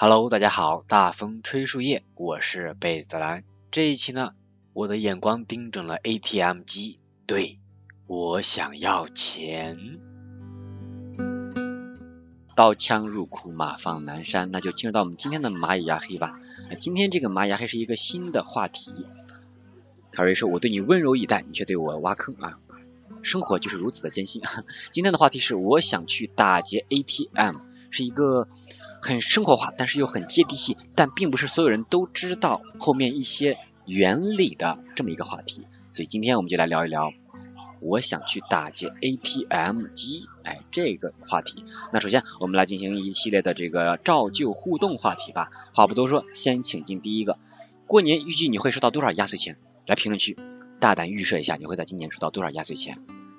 Hello，大家好，大风吹树叶，我是贝子兰。这一期呢，我的眼光盯准了 ATM 机，对我想要钱。刀枪入库，马放南山，那就进入到我们今天的蚂蚁牙黑吧。今天这个蚂蚁牙黑是一个新的话题。凯瑞说：“我对你温柔以待，你却对我挖坑啊！生活就是如此的艰辛。”今天的话题是：我想去打劫 ATM，是一个。很生活化，但是又很接地气，但并不是所有人都知道后面一些原理的这么一个话题。所以今天我们就来聊一聊，我想去打劫 ATM 机，哎，这个话题。那首先我们来进行一系列的这个照旧互动话题吧。话不多说，先请进第一个。过年预计你会收到多少压岁钱？来评论区大胆预设一下，你会在今年收到多少压岁钱？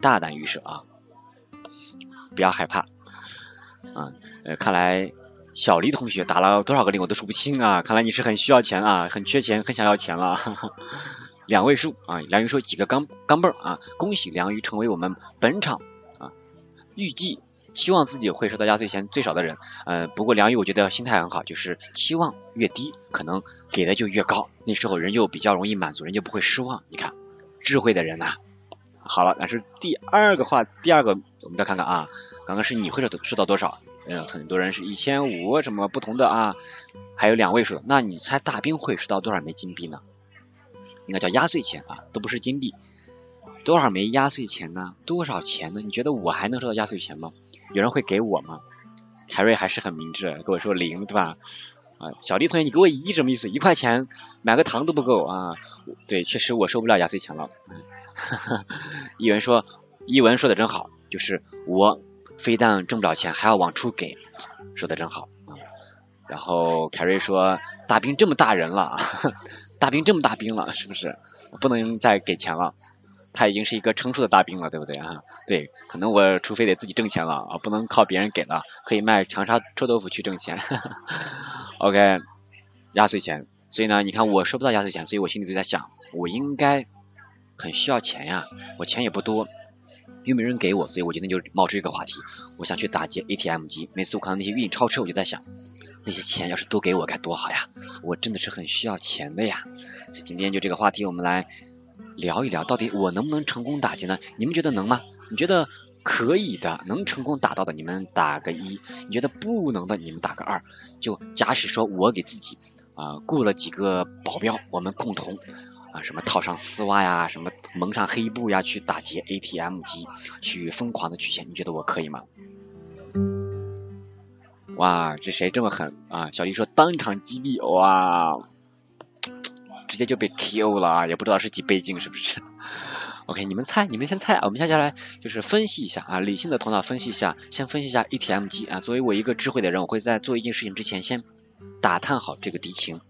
大胆预设啊，不要害怕啊。呃，看来。小黎同学打了多少个零我都数不清啊！看来你是很需要钱啊，很缺钱，很想要钱了。两位数啊，梁宇说几个钢钢镚啊！恭喜梁宇成为我们本场啊预计期望自己会收到压岁钱最少的人。呃，不过梁宇我觉得心态很好，就是期望越低，可能给的就越高。那时候人就比较容易满足，人就不会失望。你看，智慧的人呐。好了，那是第二个话，第二个我们再看看啊，刚刚是你会收收到多少？嗯，很多人是一千五，什么不同的啊？还有两位数，那你猜大兵会收到多少枚金币呢？应该叫压岁钱啊，都不是金币。多少枚压岁钱呢？多少钱呢？你觉得我还能收到压岁钱吗？有人会给我吗？凯瑞还是很明智，跟我说零，对吧？啊，小丽同学，你给我一什么意思？一块钱买个糖都不够啊？对，确实我收不了压岁钱了。一文说，一文说的真好，就是我非但挣不了钱，还要往出给，说的真好啊。然后凯瑞说，大兵这么大人了，大兵这么大兵了，是不是不能再给钱了？他已经是一个成熟的大兵了，对不对啊？对，可能我除非得自己挣钱了啊，不能靠别人给了，可以卖长沙臭豆腐去挣钱。OK，压岁钱，所以呢，你看我收不到压岁钱，所以我心里就在想，我应该。很需要钱呀，我钱也不多，又没人给我，所以我今天就冒出一个话题，我想去打劫 ATM 机。每次我看到那些运钞车，我就在想，那些钱要是都给我该多好呀！我真的是很需要钱的呀。所以今天就这个话题，我们来聊一聊，到底我能不能成功打劫呢？你们觉得能吗？你觉得可以的，能成功打到的，你们打个一；你觉得不能的，你们打个二。就假使说我给自己啊雇了几个保镖，我们共同。啊，什么套上丝袜呀，什么蒙上黑布呀，去打劫 ATM 机，去疯狂的取钱，你觉得我可以吗？哇，这谁这么狠啊？小丽说当场击毙，哇，直接就被 KO 了啊，也不知道是几倍镜是不是？OK，你们猜，你们先猜啊，我们接下来就是分析一下啊，理性的头脑分析一下，先分析一下 ATM 机啊。作为我一个智慧的人，我会在做一件事情之前，先打探好这个敌情。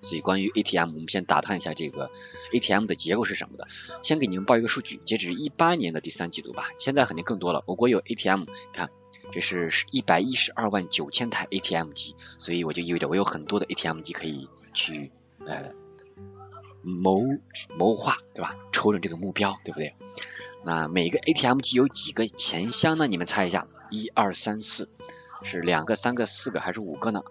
所以关于 ATM，我们先打探一下这个 ATM 的结构是什么的。先给你们报一个数据，截止一八年的第三季度吧，现在肯定更多了。我国有 ATM，看这是一百一十二万九千台 ATM 机，所以我就意味着我有很多的 ATM 机可以去呃谋谋划，对吧？瞅准这个目标，对不对？那每个 ATM 机有几个钱箱呢？你们猜一下，一二三四，是两个、三个、四个还是五个呢？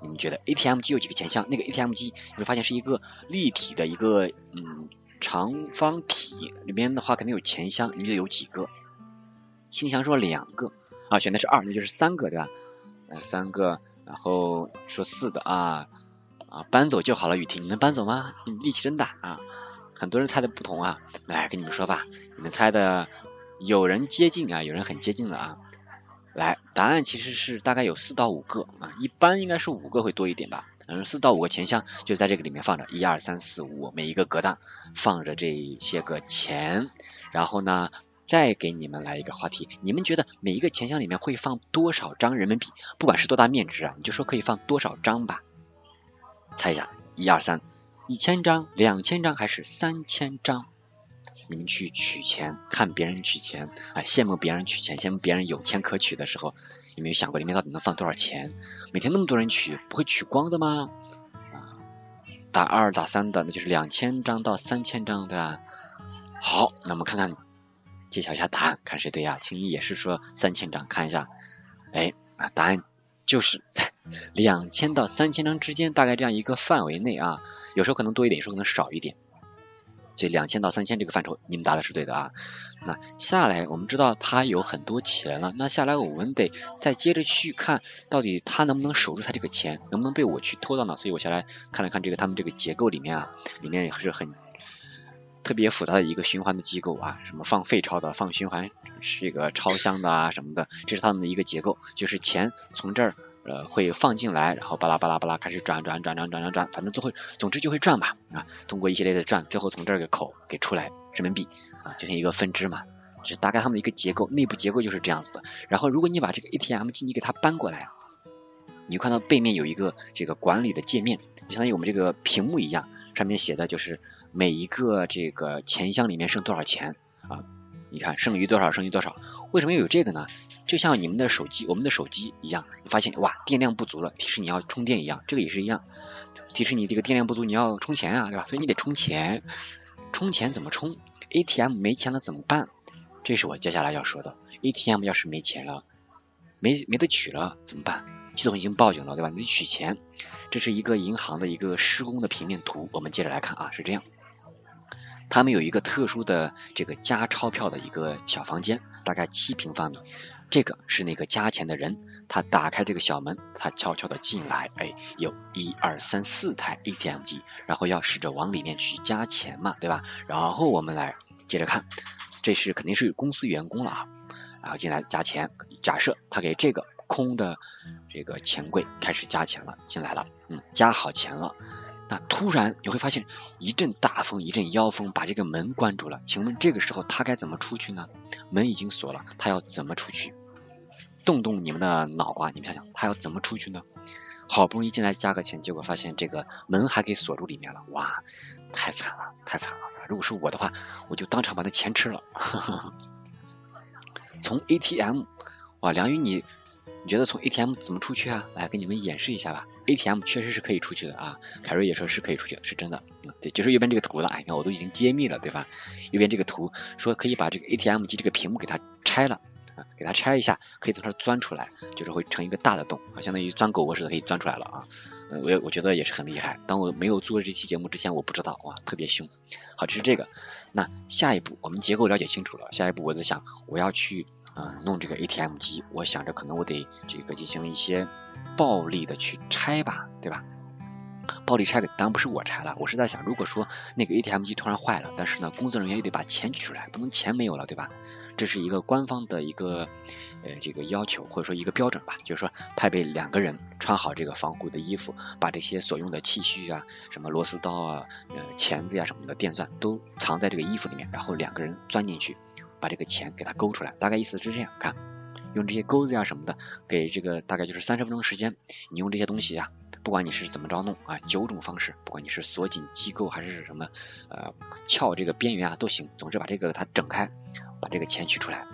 你们觉得 ATM 机有几个钱箱？那个 ATM 机你会发现是一个立体的一个嗯长方体，里面的话肯定有钱箱，你觉得有几个？信箱说两个啊，选的是二，那就是三个对吧？呃三个，然后说四的啊啊搬走就好了，雨婷你能搬走吗？你力气真大啊！很多人猜的不同啊，来跟你们说吧，你们猜的有人接近啊，有人很接近了啊。来，答案其实是大概有四到五个啊，一般应该是五个会多一点吧。嗯，四到五个钱箱就在这个里面放着，一二三四五，每一个格档放着这些个钱。然后呢，再给你们来一个话题，你们觉得每一个钱箱里面会放多少张人民币？不管是多大面值啊，你就说可以放多少张吧。猜一下，一二三，一千张、两千张还是三千张？你们去取钱，看别人取钱啊，羡慕别人取钱，羡慕别人有钱可取的时候。有没有想过里面到底能放多少钱？每天那么多人取，不会取光的吗？啊，打二打三的，那就是两千张到三千张，对吧？好，那我们看看揭晓一下答案，看谁对呀？青衣也是说三千张，看一下，哎啊，答案就是在 两千到三千张之间，大概这样一个范围内啊，有时候可能多一点，有时候可能少一点。所以两千到三千这个范畴，你们答的是对的啊。那下来我们知道他有很多钱了，那下来我们得再接着去看到底他能不能守住他这个钱，能不能被我去偷到呢？所以我下来看了看这个他们这个结构里面啊，里面也是很特别复杂的一个循环的机构啊，什么放废钞的，放循环是一个钞箱的啊什么的，这是他们的一个结构，就是钱从这儿。呃，会放进来，然后巴拉巴拉巴拉开始转转转转转转转，反正就会，总之就会转吧啊。通过一系列的转，最后从这个口给出来人民币啊，就像一个分支嘛，就是大概他们的一个结构，内部结构就是这样子的。然后如果你把这个 ATM 机你给它搬过来，你看到背面有一个这个管理的界面，就相当于我们这个屏幕一样，上面写的就是每一个这个钱箱里面剩多少钱啊？你看剩余多少，剩余多少？为什么又有这个呢？就像你们的手机，我们的手机一样，你发现哇电量不足了，提示你要充电一样，这个也是一样，提示你这个电量不足，你要充钱啊，对吧？所以你得充钱，充钱怎么充？ATM 没钱了怎么办？这是我接下来要说的。ATM 要是没钱了，没没得取了怎么办？系统已经报警了，对吧？你得取钱。这是一个银行的一个施工的平面图，我们接着来看啊，是这样。他们有一个特殊的这个加钞票的一个小房间，大概七平方米。这个是那个加钱的人，他打开这个小门，他悄悄的进来，哎，有一二三四台 ATM 机，然后要试着往里面去加钱嘛，对吧？然后我们来接着看，这是肯定是公司员工了啊，然后进来加钱。假设他给这个空的这个钱柜开始加钱了，进来了，嗯，加好钱了。那突然你会发现一阵大风，一阵妖风，把这个门关住了。请问这个时候他该怎么出去呢？门已经锁了，他要怎么出去？动动你们的脑啊，你们想想，他要怎么出去呢？好不容易进来加个钱，结果发现这个门还给锁住里面了，哇，太惨了，太惨了！如果是我的话，我就当场把那钱吃了。从 ATM，哇，梁宇你。你觉得从 ATM 怎么出去啊？来给你们演示一下吧。ATM 确实是可以出去的啊。凯瑞也说是可以出去，是真的。对，就是右边这个图了。哎，你看我都已经揭秘了，对吧？右边这个图说可以把这个 ATM 机这个屏幕给它拆了给它拆一下，可以从这儿钻出来，就是会成一个大的洞啊，相当于钻狗窝似的可以钻出来了啊。嗯我我觉得也是很厉害。当我没有做这期节目之前，我不知道哇，特别凶。好，这是这个。那下一步我们结构了解清楚了，下一步我在想我要去。嗯，弄这个 ATM 机，我想着可能我得这个进行一些暴力的去拆吧，对吧？暴力拆的当然不是我拆了，我是在想，如果说那个 ATM 机突然坏了，但是呢，工作人员又得把钱取出来，不能钱没有了，对吧？这是一个官方的一个呃这个要求或者说一个标准吧，就是说派备两个人穿好这个防护的衣服，把这些所用的器具啊，什么螺丝刀啊、呃钳子呀什么的电钻都藏在这个衣服里面，然后两个人钻进去。把这个钱给它勾出来，大概意思是这样，看，用这些钩子呀什么的，给这个大概就是三十分钟时间，你用这些东西呀，不管你是怎么着弄啊，九种方式，不管你是锁紧机构还是什么，呃，撬这个边缘啊都行，总之把这个它整开，把这个钱取出来，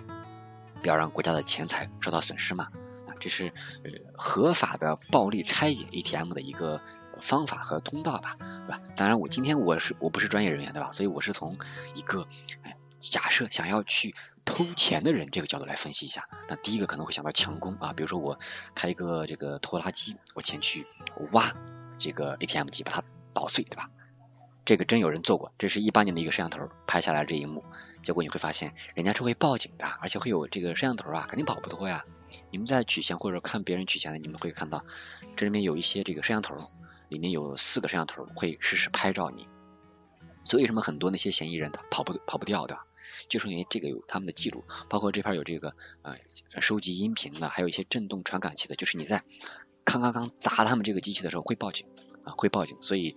不要让国家的钱财受到损失嘛，啊，这是呃合法的暴力拆解 ATM 的一个方法和通道吧，对吧？当然我今天我是我不是专业人员对吧？所以我是从一个哎。假设想要去偷钱的人这个角度来分析一下，那第一个可能会想到强攻啊，比如说我开一个这个拖拉机，我前去挖这个 ATM 机，把它捣碎，对吧？这个真有人做过，这是一八年的一个摄像头拍下来这一幕，结果你会发现人家是会报警的，而且会有这个摄像头啊，肯定跑不脱呀。你们在取钱或者看别人取钱的，你们会看到这里面有一些这个摄像头，里面有四个摄像头会实时拍照你，所以为什么很多那些嫌疑人他跑不跑不掉的？就是因为这个有他们的记录，包括这块有这个呃收集音频的，还有一些震动传感器的，就是你在康康康砸他们这个机器的时候会报警啊，会报警，所以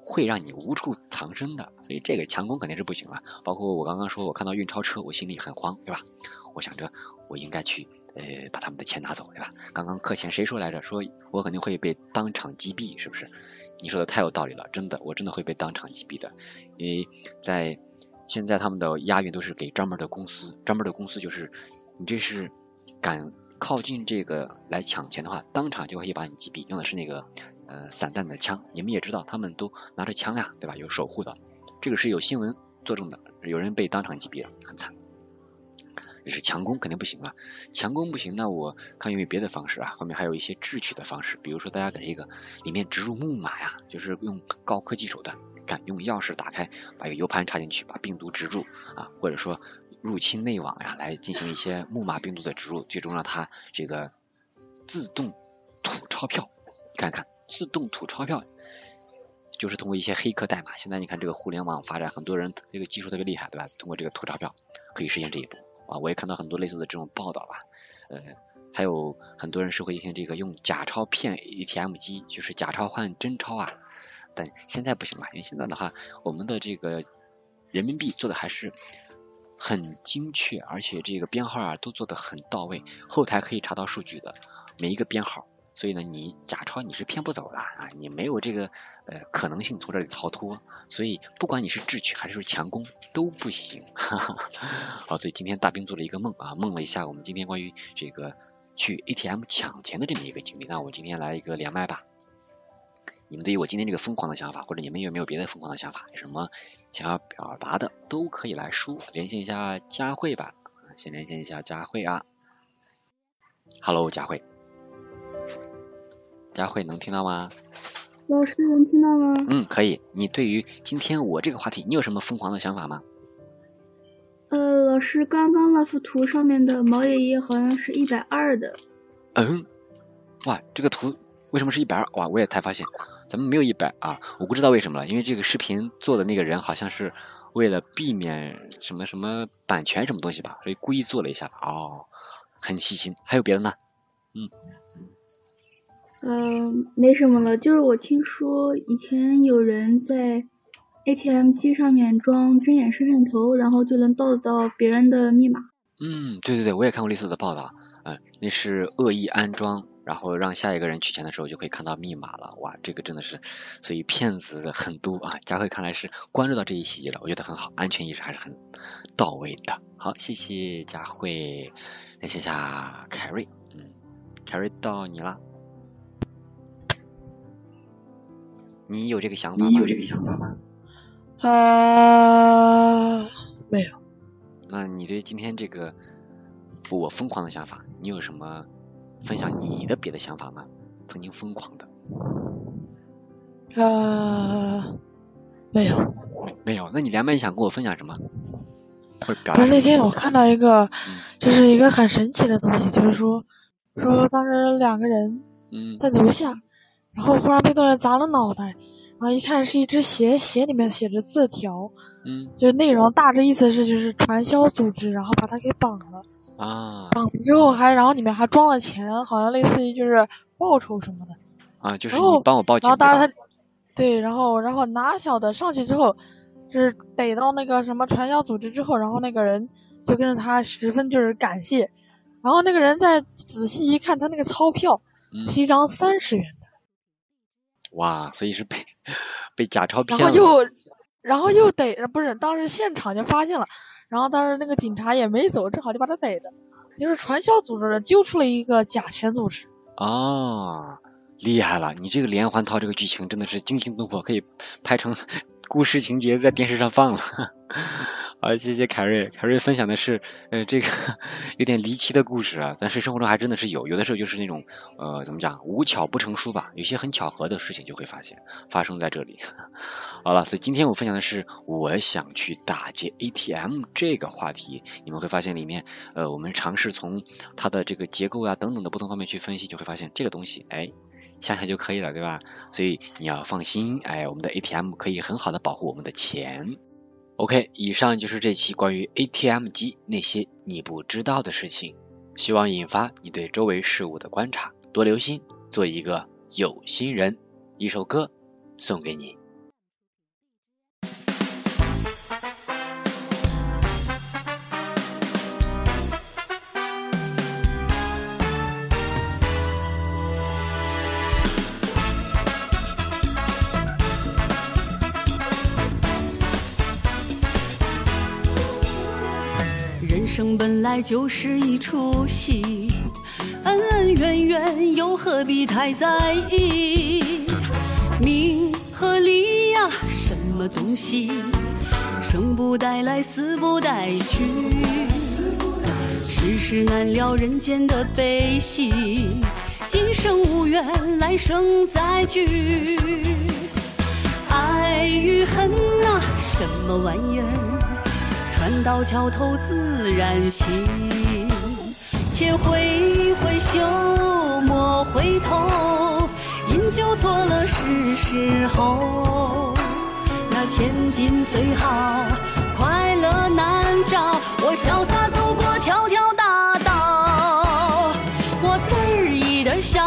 会让你无处藏身的，所以这个强攻肯定是不行了。包括我刚刚说我看到运钞车，我心里很慌，对吧？我想着我应该去呃把他们的钱拿走，对吧？刚刚课前谁说来着？说我肯定会被当场击毙，是不是？你说的太有道理了，真的，我真的会被当场击毙的，因为在现在他们的押运都是给专门的公司，专门的公司就是你这是敢靠近这个来抢钱的话，当场就可以把你击毙，用的是那个呃散弹的枪，你们也知道他们都拿着枪呀，对吧？有守护的，这个是有新闻作证的，有人被当场击毙了，很惨。这是强攻肯定不行了，强攻不行，那我看有没有别的方式啊？后面还有一些智取的方式，比如说大家给这个里面植入木马呀，就是用高科技手段，看用钥匙打开，把一个 U 盘插进去，把病毒植入啊，或者说入侵内网呀，来进行一些木马病毒的植入，最终让它这个自动吐钞票。看看，自动吐钞票，就是通过一些黑客代码。现在你看这个互联网发展，很多人这个技术特别厉害，对吧？通过这个吐钞票可以实现这一步。啊，我也看到很多类似的这种报道吧，呃，还有很多人是会进行这个用假钞骗 ATM 机，就是假钞换真钞啊。但现在不行了，因为现在的话，我们的这个人民币做的还是很精确，而且这个编号啊都做的很到位，后台可以查到数据的每一个编号。所以呢，你假钞你是骗不走的啊，你没有这个呃可能性从这里逃脱。所以不管你是智取还是强攻都不行。好，所以今天大兵做了一个梦啊，梦了一下我们今天关于这个去 ATM 抢钱的这么一个经历。那我今天来一个连麦吧。你们对于我今天这个疯狂的想法，或者你们有没有别的疯狂的想法，有什么想要表达的，都可以来说。连线一下佳慧吧，先连线一下佳慧啊。Hello，佳慧。佳慧能听到吗？老师能听到吗？嗯，可以。你对于今天我这个话题，你有什么疯狂的想法吗？呃，老师，刚刚那幅图上面的毛爷爷好像是一百二的。嗯，哇，这个图为什么是一百二？哇，我也才发现，咱们没有一百啊，我不知道为什么了，因为这个视频做的那个人好像是为了避免什么什么版权什么东西吧，所以故意做了一下。哦，很细心。还有别的呢？嗯。嗯，没什么了，就是我听说以前有人在 ATM 机上面装针眼摄像头，然后就能盗到别人的密码。嗯，对对对，我也看过类似的报道。嗯，那是恶意安装，然后让下一个人取钱的时候就可以看到密码了。哇，这个真的是，所以骗子很多啊。佳慧看来是关注到这一细节了，我觉得很好，安全意识还是很到位的。好，谢谢佳慧。来谢谢凯瑞，嗯，凯瑞到你了。你有这个想法吗？你有这个想法吗？啊，没有。那你对今天这个我疯狂的想法，你有什么分享你的别的想法吗？曾经疯狂的？啊，没有。没有？那你连麦想跟我分享什么？不是那天我看到一个，就是一个很神奇的东西，就是说，说当时两个人在楼下。然后忽然被东西砸了脑袋，然后一看是一只鞋，鞋里面写着字条，嗯，就是内容大致意思是就是传销组织，然后把他给绑了啊，绑了之后还然后里面还装了钱，好像类似于就是报酬什么的啊，就是你帮我报警，然后当时他对，然后然后哪晓得上去之后，就是逮到那个什么传销组织之后，然后那个人就跟着他十分就是感谢，然后那个人再仔细一看，他那个钞票是一张三十元的。哇，所以是被被假钞骗了，然后又然后又逮，不是当时现场就发现了，然后当时那个警察也没走，正好就把他逮着，就是传销组织的揪出了一个假钱组织。啊，厉害了！你这个连环套这个剧情真的是惊心动魄，可以拍成 故事情节在电视上放了。好，谢谢凯瑞。凯瑞分享的是，呃，这个 有点离奇的故事啊，但是生活中还真的是有，有的时候就是那种，呃，怎么讲，无巧不成书吧，有些很巧合的事情就会发现发生在这里。好了，所以今天我分享的是我想去打劫 ATM 这个话题，你们会发现里面，呃，我们尝试从它的这个结构啊等等的不同方面去分析，就会发现这个东西，哎，想想就可以了，对吧？所以你要放心，哎，我们的 ATM 可以很好的保护我们的钱。OK，以上就是这期关于 ATM 机那些你不知道的事情，希望引发你对周围事物的观察，多留心，做一个有心人。一首歌送给你。人生本来就是一出戏，恩恩怨怨又何必太在意？名和利呀，什么东西？生不带来，死不带去。世事难料，人间的悲喜。今生无缘，来生再聚。爱与恨啊，什么玩意儿？船到桥头自自然行，且挥挥袖，莫回头，饮酒作乐是时候。那千金虽好，快乐难找。我潇洒走过条条大道，我得意的笑，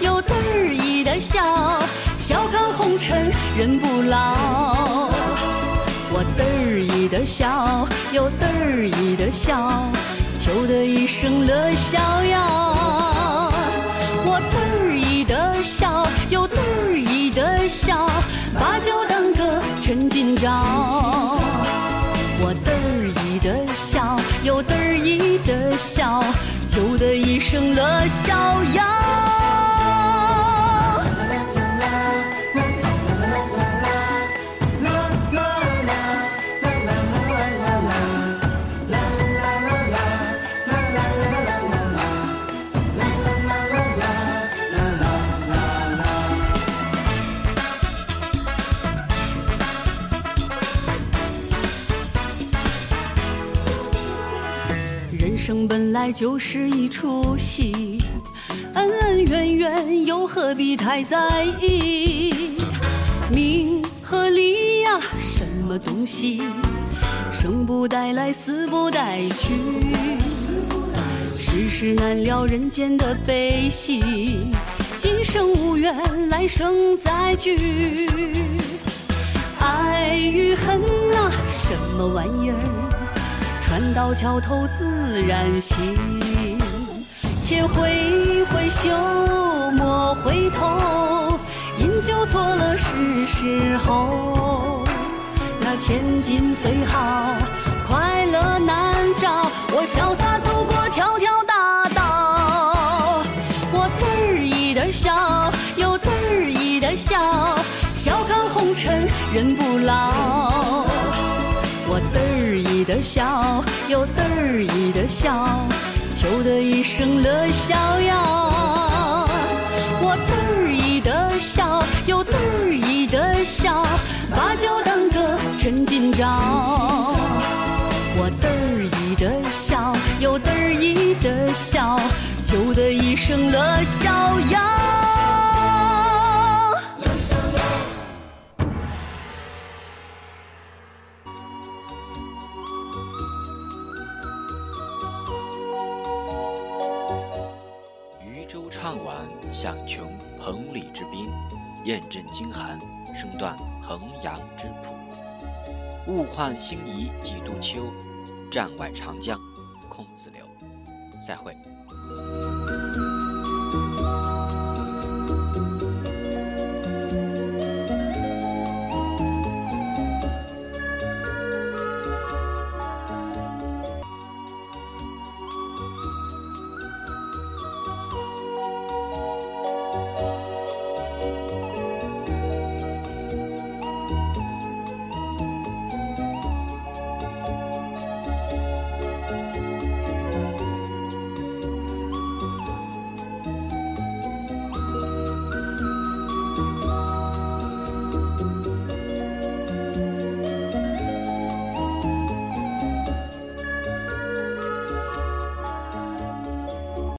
又得意的笑，笑看红尘人不老。我得笑，又得意的笑，求得一生乐逍遥。我得意的笑，又得意的笑，把酒当歌趁今朝。我得意的笑，又得意的笑，求得一生乐逍遥。生本来就是一出戏，恩恩怨怨又何必太在意？名和利呀，什么东西？生不带来，死不带去。世事难料，人间的悲喜。今生无缘，来生再聚。爱与恨啊，什么玩意儿？船到桥头自然醒，且挥挥袖，莫回头，饮酒作乐是时候。那千金虽笑，求得一生乐逍遥。我得意的笑，又得意的笑，把酒当歌趁今朝。我得意的笑，又得意的笑，求得一生乐逍遥。断衡阳之浦物换星移几度秋战外长江空自流。再会。